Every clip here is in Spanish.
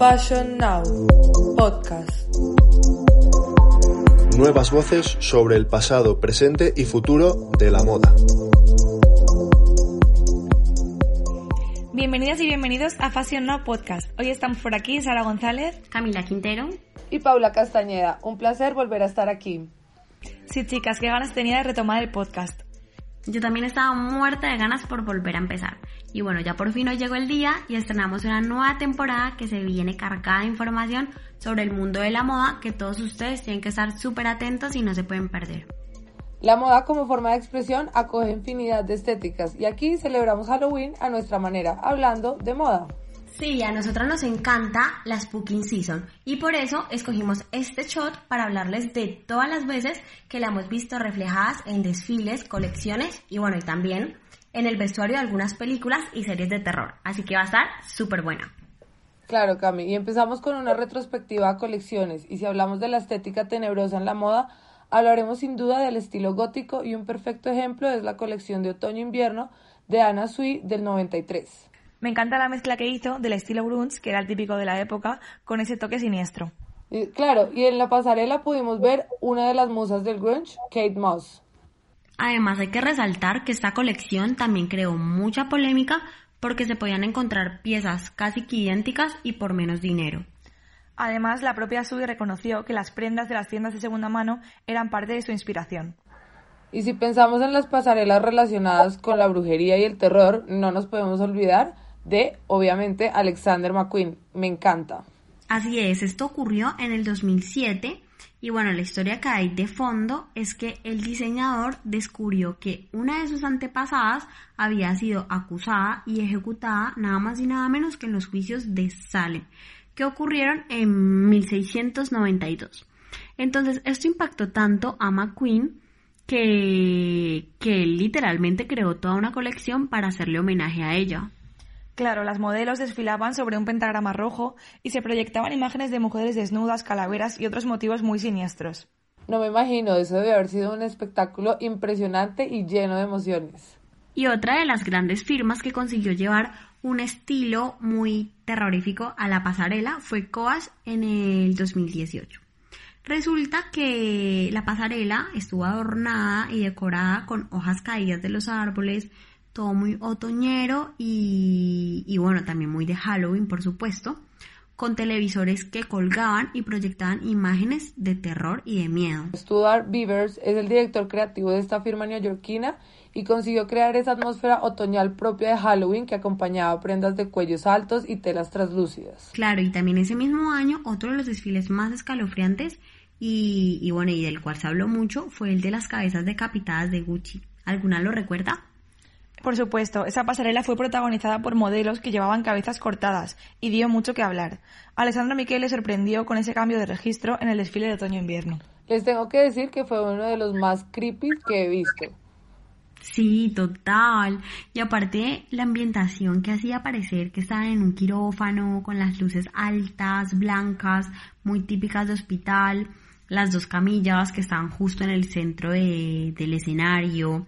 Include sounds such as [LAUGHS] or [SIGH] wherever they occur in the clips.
Fashion Now Podcast. Nuevas voces sobre el pasado, presente y futuro de la moda. Bienvenidas y bienvenidos a Fashion Now Podcast. Hoy estamos por aquí Sara González, Camila Quintero. Y Paula Castañeda, un placer volver a estar aquí. Sí, chicas, qué ganas tenía de retomar el podcast. Yo también estaba muerta de ganas por volver a empezar. Y bueno, ya por fin hoy llegó el día y estrenamos una nueva temporada que se viene cargada de información sobre el mundo de la moda que todos ustedes tienen que estar súper atentos y no se pueden perder. La moda como forma de expresión acoge infinidad de estéticas y aquí celebramos Halloween a nuestra manera, hablando de moda. Sí, a nosotros nos encanta la Spooking Season y por eso escogimos este shot para hablarles de todas las veces que la hemos visto reflejadas en desfiles, colecciones y bueno, y también en el vestuario de algunas películas y series de terror. Así que va a estar súper buena. Claro, Cami, y empezamos con una retrospectiva a colecciones y si hablamos de la estética tenebrosa en la moda, hablaremos sin duda del estilo gótico y un perfecto ejemplo es la colección de otoño-invierno de Anna Sui del 93. Me encanta la mezcla que hizo del estilo grunge, que era el típico de la época, con ese toque siniestro. Y, claro, y en la pasarela pudimos ver una de las musas del grunge, Kate Moss. Además hay que resaltar que esta colección también creó mucha polémica porque se podían encontrar piezas casi que idénticas y por menos dinero. Además, la propia Sui reconoció que las prendas de las tiendas de segunda mano eran parte de su inspiración. Y si pensamos en las pasarelas relacionadas con la brujería y el terror, no nos podemos olvidar de, obviamente, Alexander McQueen. Me encanta. Así es, esto ocurrió en el 2007 y bueno, la historia que hay de fondo es que el diseñador descubrió que una de sus antepasadas había sido acusada y ejecutada nada más y nada menos que en los juicios de Salem, que ocurrieron en 1692. Entonces, esto impactó tanto a McQueen que, que literalmente creó toda una colección para hacerle homenaje a ella. Claro, las modelos desfilaban sobre un pentagrama rojo y se proyectaban imágenes de mujeres desnudas, calaveras y otros motivos muy siniestros. No me imagino, eso debe haber sido un espectáculo impresionante y lleno de emociones. Y otra de las grandes firmas que consiguió llevar un estilo muy terrorífico a la pasarela fue Coach en el 2018. Resulta que la pasarela estuvo adornada y decorada con hojas caídas de los árboles, todo muy otoñero y, y, bueno, también muy de Halloween, por supuesto, con televisores que colgaban y proyectaban imágenes de terror y de miedo. Stuart Beavers es el director creativo de esta firma neoyorquina y consiguió crear esa atmósfera otoñal propia de Halloween que acompañaba prendas de cuellos altos y telas translúcidas. Claro, y también ese mismo año otro de los desfiles más escalofriantes y, y bueno, y del cual se habló mucho fue el de las cabezas decapitadas de Gucci. ¿Alguna lo recuerda? Por supuesto, esa pasarela fue protagonizada por modelos que llevaban cabezas cortadas y dio mucho que hablar. Alessandro Miquel le sorprendió con ese cambio de registro en el desfile de otoño-invierno. Les tengo que decir que fue uno de los más creepy que he visto. Sí, total. Y aparte la ambientación que hacía parecer que estaban en un quirófano con las luces altas, blancas, muy típicas de hospital las dos camillas que estaban justo en el centro de, del escenario,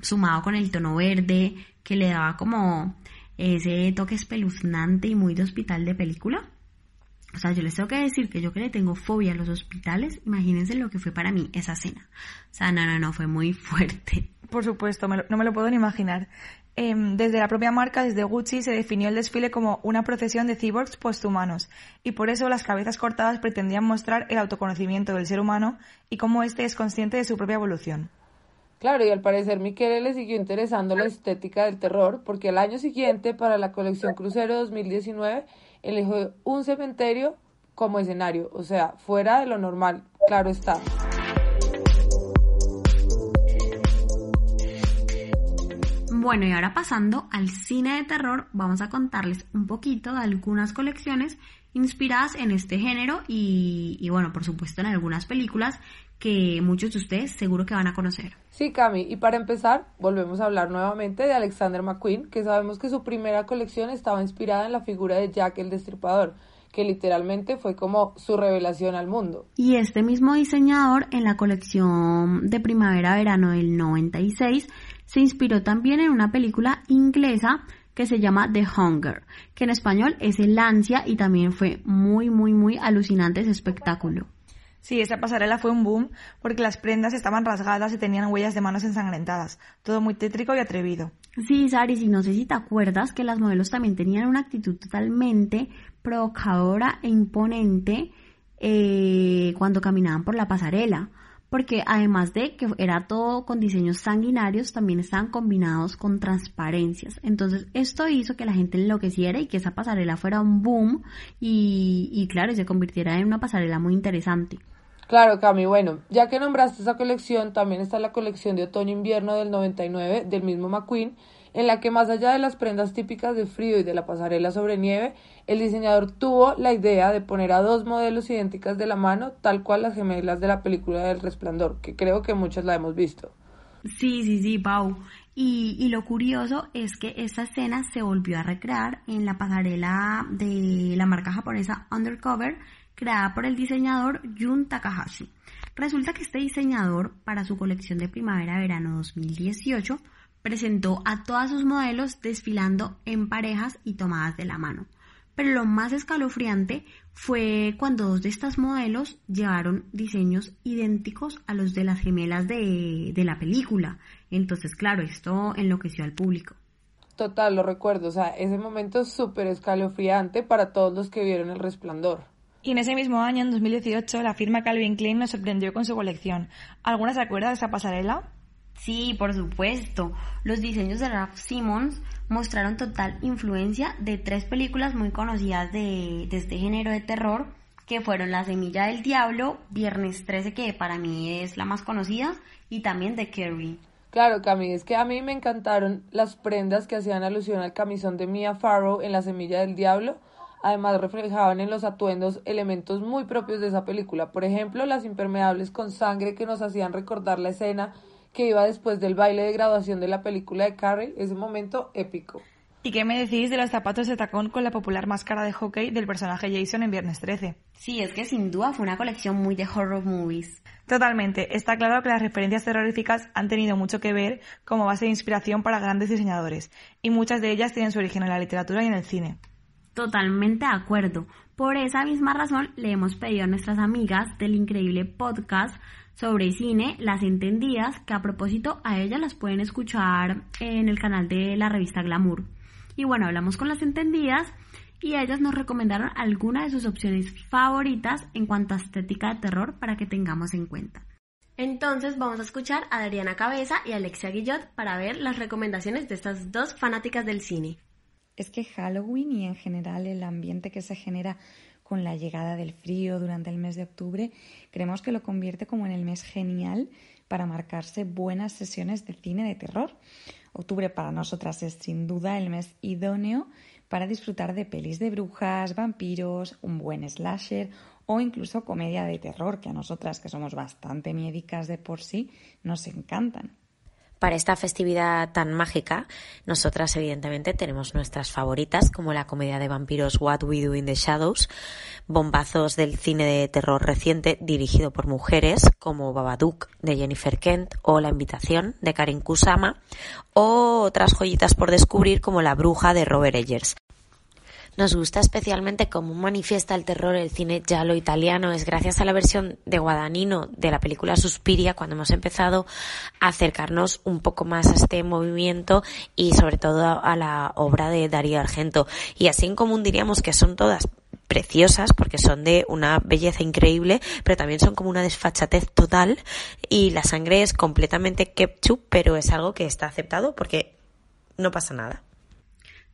sumado con el tono verde que le daba como ese toque espeluznante y muy de hospital de película. O sea, yo les tengo que decir que yo que le tengo fobia a los hospitales, imagínense lo que fue para mí esa cena. O sea, no, no, no, fue muy [LAUGHS] fuerte. Por supuesto, me lo, no me lo puedo ni imaginar. Eh, desde la propia marca, desde Gucci, se definió el desfile como una procesión de cyborgs posthumanos, y por eso las cabezas cortadas pretendían mostrar el autoconocimiento del ser humano y cómo éste es consciente de su propia evolución. Claro, y al parecer Miquel le siguió interesando la estética del terror, porque al año siguiente, para la colección Crucero 2019, eligió un cementerio como escenario, o sea, fuera de lo normal, claro está. Bueno, y ahora pasando al cine de terror, vamos a contarles un poquito de algunas colecciones inspiradas en este género y, y, bueno, por supuesto en algunas películas que muchos de ustedes seguro que van a conocer. Sí, Cami, y para empezar, volvemos a hablar nuevamente de Alexander McQueen, que sabemos que su primera colección estaba inspirada en la figura de Jack el Destripador, que literalmente fue como su revelación al mundo. Y este mismo diseñador en la colección de primavera-verano del 96 se inspiró también en una película inglesa que se llama The Hunger, que en español es El Ansia y también fue muy, muy, muy alucinante ese espectáculo. Sí, esa pasarela fue un boom porque las prendas estaban rasgadas y tenían huellas de manos ensangrentadas. Todo muy tétrico y atrevido. Sí, Saris, y no sé si te acuerdas que las modelos también tenían una actitud totalmente provocadora e imponente eh, cuando caminaban por la pasarela. Porque además de que era todo con diseños sanguinarios, también estaban combinados con transparencias. Entonces esto hizo que la gente enloqueciera y que esa pasarela fuera un boom y, y claro, y se convirtiera en una pasarela muy interesante. Claro, Cami, bueno, ya que nombraste esa colección, también está la colección de otoño-invierno del 99 del mismo McQueen, en la que más allá de las prendas típicas de frío y de la pasarela sobre nieve, el diseñador tuvo la idea de poner a dos modelos idénticas de la mano, tal cual las gemelas de la película del Resplandor, que creo que muchas la hemos visto. Sí, sí, sí, Pau. Y, lo curioso es que esta escena se volvió a recrear en la pasarela de la marca japonesa Undercover, creada por el diseñador Jun Takahashi. Resulta que este diseñador, para su colección de primavera-verano 2018, presentó a todas sus modelos desfilando en parejas y tomadas de la mano. Pero lo más escalofriante fue cuando dos de estas modelos llevaron diseños idénticos a los de las gemelas de, de la película. Entonces, claro, esto enloqueció al público. Total, lo recuerdo. O sea, ese momento es súper escalofriante para todos los que vieron el resplandor. Y en ese mismo año, en 2018, la firma Calvin Klein nos sorprendió con su colección. ¿Alguna se acuerda de esa pasarela? Sí, por supuesto. Los diseños de Ralph Simmons mostraron total influencia de tres películas muy conocidas de, de, este género de terror, que fueron La Semilla del Diablo, Viernes 13, que para mí es la más conocida, y también The Carrie. Claro, Cami, es que a mí me encantaron las prendas que hacían alusión al camisón de Mia Farrow en La Semilla del Diablo, Además reflejaban en los atuendos elementos muy propios de esa película, por ejemplo las impermeables con sangre que nos hacían recordar la escena que iba después del baile de graduación de la película de Carrie, ese momento épico. ¿Y qué me decís de los zapatos de tacón con la popular máscara de hockey del personaje Jason en Viernes 13? Sí, es que sin duda fue una colección muy de horror movies. Totalmente. Está claro que las referencias terroríficas han tenido mucho que ver como base de inspiración para grandes diseñadores, y muchas de ellas tienen su origen en la literatura y en el cine. Totalmente de acuerdo. Por esa misma razón le hemos pedido a nuestras amigas del increíble podcast sobre cine, Las Entendidas, que a propósito a ellas las pueden escuchar en el canal de la revista Glamour. Y bueno, hablamos con las Entendidas y ellas nos recomendaron algunas de sus opciones favoritas en cuanto a estética de terror para que tengamos en cuenta. Entonces vamos a escuchar a Adriana Cabeza y Alexia Guillot para ver las recomendaciones de estas dos fanáticas del cine es que Halloween y en general el ambiente que se genera con la llegada del frío durante el mes de octubre, creemos que lo convierte como en el mes genial para marcarse buenas sesiones de cine de terror. Octubre para nosotras es sin duda el mes idóneo para disfrutar de pelis de brujas, vampiros, un buen slasher o incluso comedia de terror, que a nosotras que somos bastante miédicas de por sí, nos encantan para esta festividad tan mágica, nosotras evidentemente tenemos nuestras favoritas, como la comedia de vampiros What We Do in the Shadows, bombazos del cine de terror reciente dirigido por mujeres, como Babadook de Jennifer Kent o La Invitación de Karen Kusama, o otras joyitas por descubrir como La Bruja de Robert Eggers. Nos gusta especialmente cómo manifiesta el terror el cine giallo italiano. Es gracias a la versión de Guadagnino de la película Suspiria cuando hemos empezado a acercarnos un poco más a este movimiento y sobre todo a la obra de Darío Argento. Y así en común diríamos que son todas preciosas porque son de una belleza increíble, pero también son como una desfachatez total y la sangre es completamente ketchup, pero es algo que está aceptado porque no pasa nada.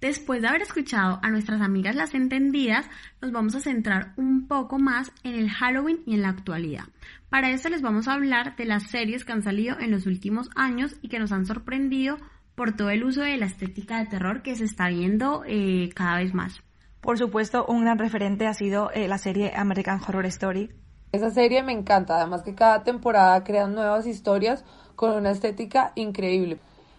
Después de haber escuchado a nuestras amigas las entendidas, nos vamos a centrar un poco más en el Halloween y en la actualidad. Para eso les vamos a hablar de las series que han salido en los últimos años y que nos han sorprendido por todo el uso de la estética de terror que se está viendo eh, cada vez más. Por supuesto, un gran referente ha sido eh, la serie American Horror Story. Esa serie me encanta, además que cada temporada crean nuevas historias con una estética increíble.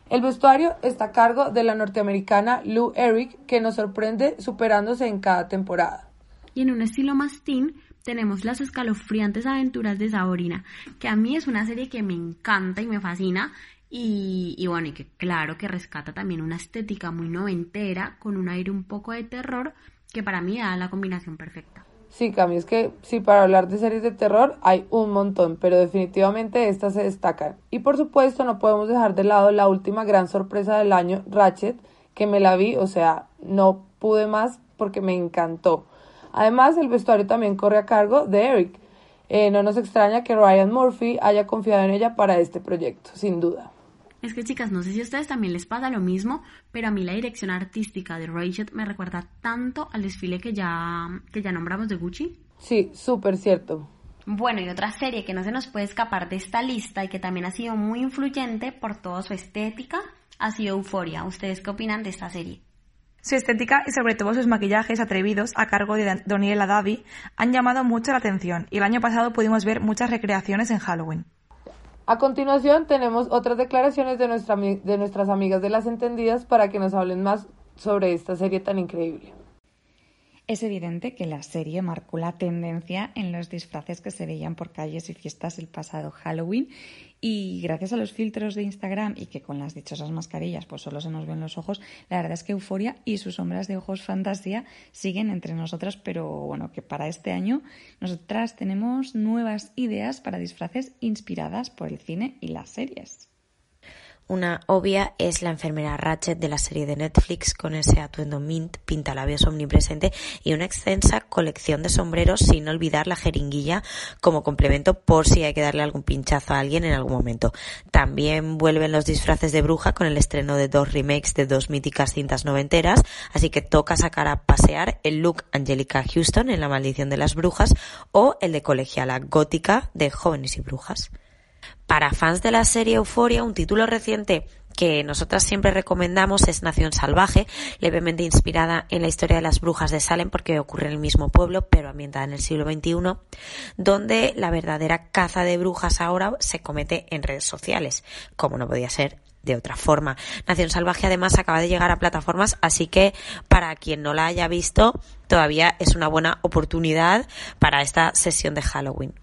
El vestuario está a cargo de la norteamericana Lou Eric, que nos sorprende superándose en cada temporada. Y en un estilo más teen, tenemos las escalofriantes aventuras de Sabrina, que a mí es una serie que me encanta y me fascina. Y, y, bueno, y que claro que rescata también una estética muy noventera, con un aire un poco de terror, que para mí da la combinación perfecta. Sí, Cami, es que sí, para hablar de series de terror hay un montón, pero definitivamente estas se destacan. Y por supuesto no podemos dejar de lado la última gran sorpresa del año, Ratchet, que me la vi, o sea, no pude más porque me encantó. Además, el vestuario también corre a cargo de Eric. Eh, no nos extraña que Ryan Murphy haya confiado en ella para este proyecto, sin duda. Es que chicas, no sé si a ustedes también les pasa lo mismo, pero a mí la dirección artística de Rachel me recuerda tanto al desfile que ya, que ya nombramos de Gucci. Sí, súper cierto. Bueno, y otra serie que no se nos puede escapar de esta lista y que también ha sido muy influyente por toda su estética ha sido Euphoria. ¿Ustedes qué opinan de esta serie? Su estética y sobre todo sus maquillajes atrevidos a cargo de Doniela Davi han llamado mucho la atención y el año pasado pudimos ver muchas recreaciones en Halloween. A continuación tenemos otras declaraciones de, nuestra, de nuestras amigas de las entendidas para que nos hablen más sobre esta serie tan increíble. Es evidente que la serie marcó la tendencia en los disfraces que se veían por calles y fiestas el pasado Halloween y gracias a los filtros de Instagram y que con las dichosas mascarillas pues solo se nos ven los ojos, la verdad es que Euforia y sus sombras de ojos fantasía siguen entre nosotras, pero bueno, que para este año nosotras tenemos nuevas ideas para disfraces inspiradas por el cine y las series. Una obvia es la enfermera Ratchet de la serie de Netflix con ese atuendo mint, pintalabios omnipresente y una extensa colección de sombreros sin olvidar la jeringuilla como complemento por si hay que darle algún pinchazo a alguien en algún momento. También vuelven los disfraces de bruja con el estreno de dos remakes de dos míticas cintas noventeras, así que toca sacar a pasear el look Angelica Houston en La maldición de las brujas o el de colegiala gótica de Jóvenes y Brujas. Para fans de la serie Euforia, un título reciente que nosotras siempre recomendamos es Nación Salvaje, levemente inspirada en la historia de las brujas de Salem porque ocurre en el mismo pueblo, pero ambientada en el siglo XXI, donde la verdadera caza de brujas ahora se comete en redes sociales, como no podía ser de otra forma. Nación Salvaje además acaba de llegar a plataformas, así que para quien no la haya visto, todavía es una buena oportunidad para esta sesión de Halloween.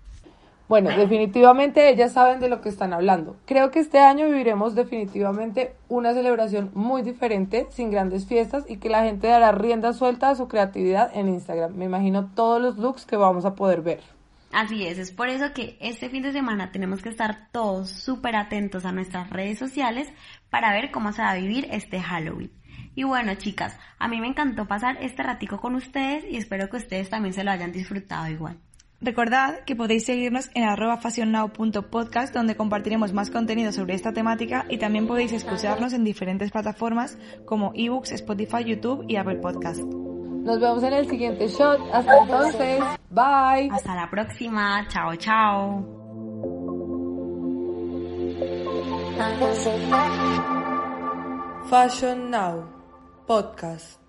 Bueno, definitivamente ellas saben de lo que están hablando. Creo que este año viviremos definitivamente una celebración muy diferente, sin grandes fiestas y que la gente dará rienda suelta a su creatividad en Instagram. Me imagino todos los looks que vamos a poder ver. Así es, es por eso que este fin de semana tenemos que estar todos súper atentos a nuestras redes sociales para ver cómo se va a vivir este Halloween. Y bueno, chicas, a mí me encantó pasar este ratico con ustedes y espero que ustedes también se lo hayan disfrutado igual. Recordad que podéis seguirnos en arroba fashionnow.podcast donde compartiremos más contenido sobre esta temática y también podéis escucharnos en diferentes plataformas como ebooks, Spotify, YouTube y Apple Podcast. Nos vemos en el siguiente shot. Hasta entonces. Bye. Hasta la próxima. Chao, chao. Fashion Now Podcast.